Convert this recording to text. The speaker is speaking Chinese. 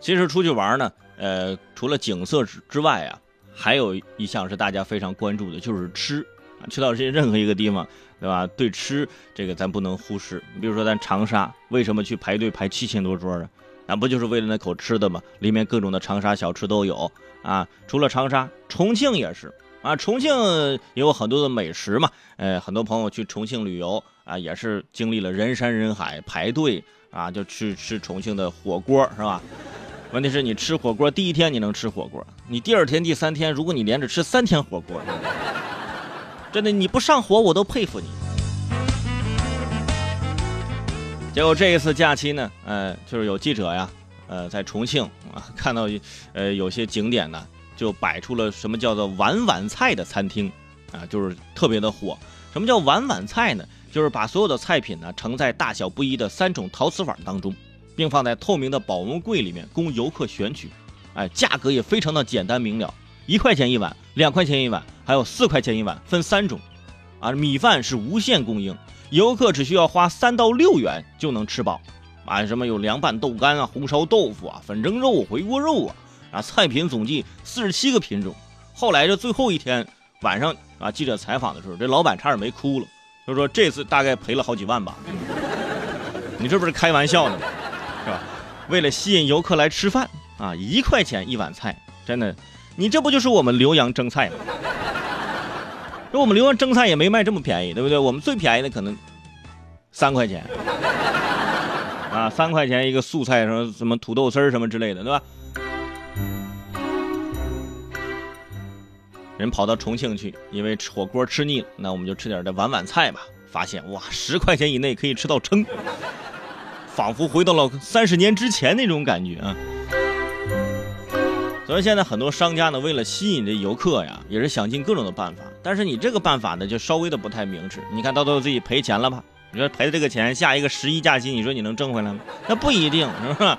其实出去玩呢，呃，除了景色之外啊，还有一项是大家非常关注的，就是吃啊。去到这任何一个地方，对吧？对吃这个咱不能忽视。你比如说咱长沙，为什么去排队排七千多桌呢？那不就是为了那口吃的吗？里面各种的长沙小吃都有啊。除了长沙，重庆也是啊。重庆也有很多的美食嘛。呃，很多朋友去重庆旅游啊，也是经历了人山人海排队啊，就去吃重庆的火锅，是吧？问题是你吃火锅第一天你能吃火锅，你第二天、第三天，如果你连着吃三天火锅，真的你不上火我都佩服你。结果这一次假期呢，呃，就是有记者呀，呃，在重庆啊看到，呃，有些景点呢就摆出了什么叫做碗碗菜的餐厅，啊，就是特别的火。什么叫碗碗菜呢？就是把所有的菜品呢盛在大小不一的三种陶瓷碗当中。并放在透明的保温柜里面供游客选取，哎，价格也非常的简单明了，一块钱一碗，两块钱一碗，还有四块钱一碗，分三种，啊，米饭是无限供应，游客只需要花三到六元就能吃饱，啊，什么有凉拌豆干啊，红烧豆腐啊，粉蒸肉，回锅肉啊，啊，菜品总计四十七个品种。后来这最后一天晚上啊，记者采访的时候，这老板差点没哭了，他说这次大概赔了好几万吧，你这不是开玩笑呢吗？为了吸引游客来吃饭啊，一块钱一碗菜，真的，你这不就是我们浏阳蒸菜吗？说我们浏阳蒸菜也没卖这么便宜，对不对？我们最便宜的可能三块钱啊，三块钱一个素菜，什么什么土豆丝儿什么之类的，对吧？人跑到重庆去，因为吃火锅吃腻了，那我们就吃点这碗碗菜吧。发现哇，十块钱以内可以吃到撑。仿佛回到了三十年之前那种感觉啊！所以现在很多商家呢，为了吸引这游客呀，也是想尽各种的办法。但是你这个办法呢，就稍微的不太明智。你看到最后自己赔钱了吧？你说赔的这个钱，下一个十一假期，你说你能挣回来吗？那不一定，是吧？